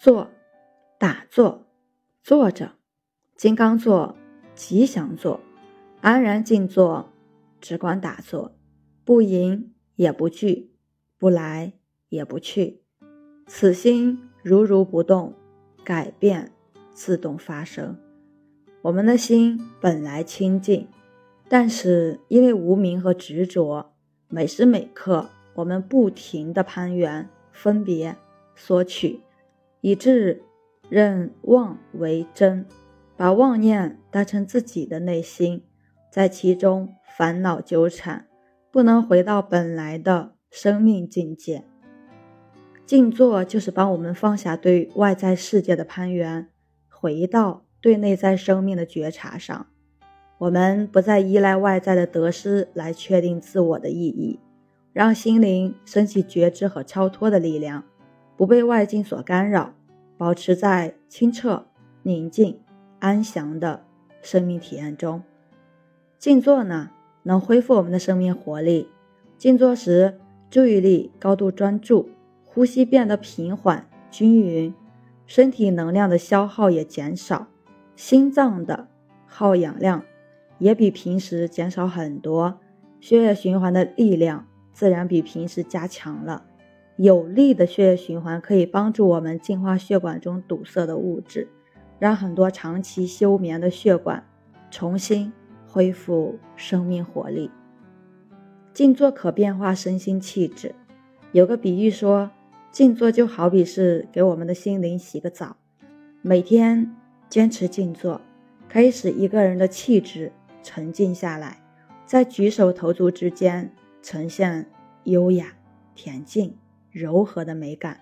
坐，打坐，坐着，金刚坐，吉祥坐，安然静坐，只管打坐，不迎也不惧，不来也不去，此心如如不动，改变自动发生。我们的心本来清净，但是因为无明和执着，每时每刻我们不停的攀缘、分别、索取。以致认妄为真，把妄念当成自己的内心，在其中烦恼纠缠，不能回到本来的生命境界。静坐就是帮我们放下对外在世界的攀缘，回到对内在生命的觉察上。我们不再依赖外在的得失来确定自我的意义，让心灵升起觉知和超脱的力量。不被外境所干扰，保持在清澈、宁静、安详的生命体验中。静坐呢，能恢复我们的生命活力。静坐时，注意力高度专注，呼吸变得平缓均匀，身体能量的消耗也减少，心脏的耗氧量也比平时减少很多，血液循环的力量自然比平时加强了。有力的血液循环可以帮助我们净化血管中堵塞的物质，让很多长期休眠的血管重新恢复生命活力。静坐可变化身心气质，有个比喻说，静坐就好比是给我们的心灵洗个澡。每天坚持静坐，可以使一个人的气质沉静下来，在举手投足之间呈现优雅恬静。柔和的美感，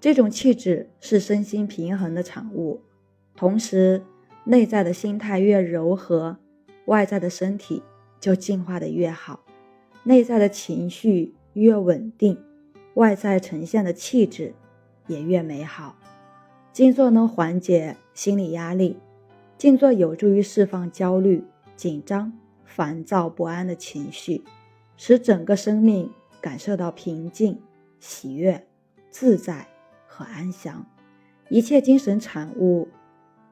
这种气质是身心平衡的产物。同时，内在的心态越柔和，外在的身体就进化的越好；内在的情绪越稳定，外在呈现的气质也越美好。静坐能缓解心理压力，静坐有助于释放焦虑、紧张、烦躁不安的情绪，使整个生命感受到平静。喜悦、自在和安详，一切精神产物，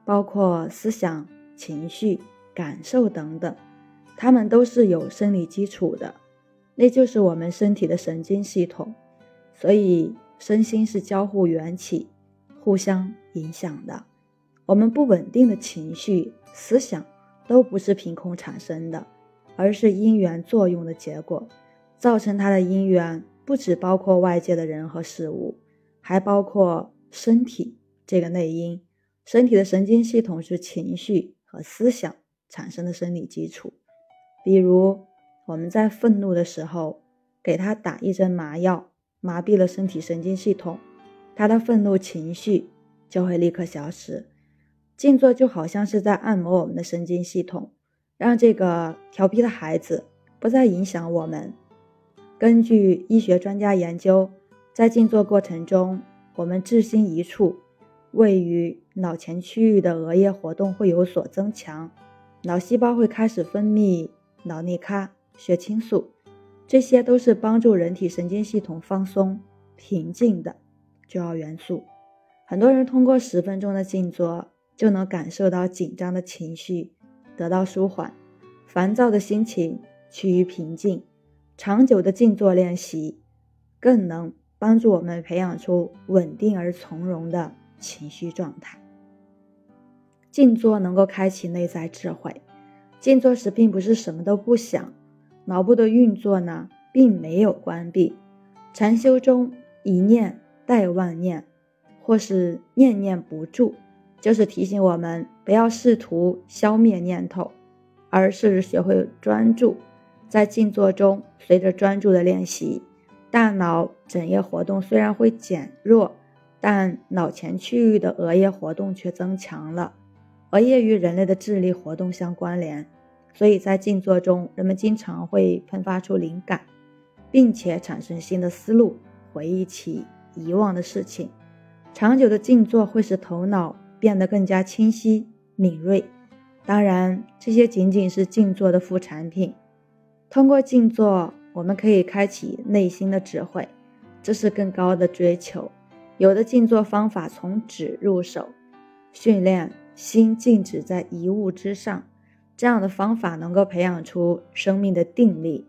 包括思想、情绪、感受等等，它们都是有生理基础的，那就是我们身体的神经系统。所以，身心是交互缘起、互相影响的。我们不稳定的情绪、思想都不是凭空产生的，而是因缘作用的结果，造成它的因缘。不只包括外界的人和事物，还包括身体这个内因。身体的神经系统是情绪和思想产生的生理基础。比如，我们在愤怒的时候，给他打一针麻药，麻痹了身体神经系统，他的愤怒情绪就会立刻消失。静坐就好像是在按摩我们的神经系统，让这个调皮的孩子不再影响我们。根据医学专家研究，在静坐过程中，我们置心一处，位于脑前区域的额叶活动会有所增强，脑细胞会开始分泌脑内咖、血清素，这些都是帮助人体神经系统放松、平静的重要元素。很多人通过十分钟的静坐，就能感受到紧张的情绪得到舒缓，烦躁的心情趋于平静。长久的静坐练习，更能帮助我们培养出稳定而从容的情绪状态。静坐能够开启内在智慧。静坐时并不是什么都不想，脑部的运作呢并没有关闭。禅修中一念带万念，或是念念不住，就是提醒我们不要试图消灭念头，而是学会专注。在静坐中，随着专注的练习，大脑整叶活动虽然会减弱，但脑前区域的额叶活动却增强了。额叶与人类的智力活动相关联，所以在静坐中，人们经常会喷发出灵感，并且产生新的思路，回忆起遗忘的事情。长久的静坐会使头脑变得更加清晰敏锐。当然，这些仅仅是静坐的副产品。通过静坐，我们可以开启内心的智慧，这是更高的追求。有的静坐方法从止入手，训练心静止在一物之上，这样的方法能够培养出生命的定力；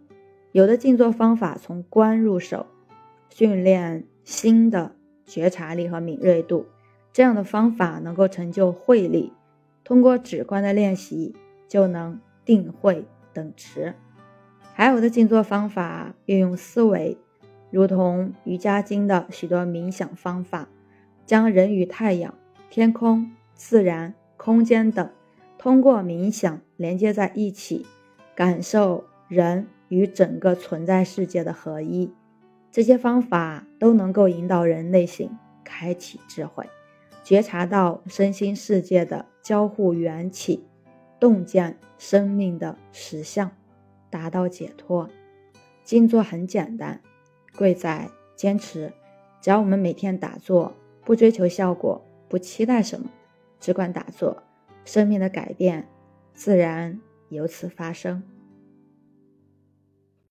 有的静坐方法从观入手，训练心的觉察力和敏锐度，这样的方法能够成就慧力。通过止观的练习，就能定慧等持。还有的静坐方法运用思维，如同瑜伽经的许多冥想方法，将人与太阳、天空、自然、空间等通过冥想连接在一起，感受人与整个存在世界的合一。这些方法都能够引导人内心开启智慧，觉察到身心世界的交互缘起，洞见生命的实相。达到解脱，静坐很简单，贵在坚持。只要我们每天打坐，不追求效果，不期待什么，只管打坐，生命的改变自然由此发生。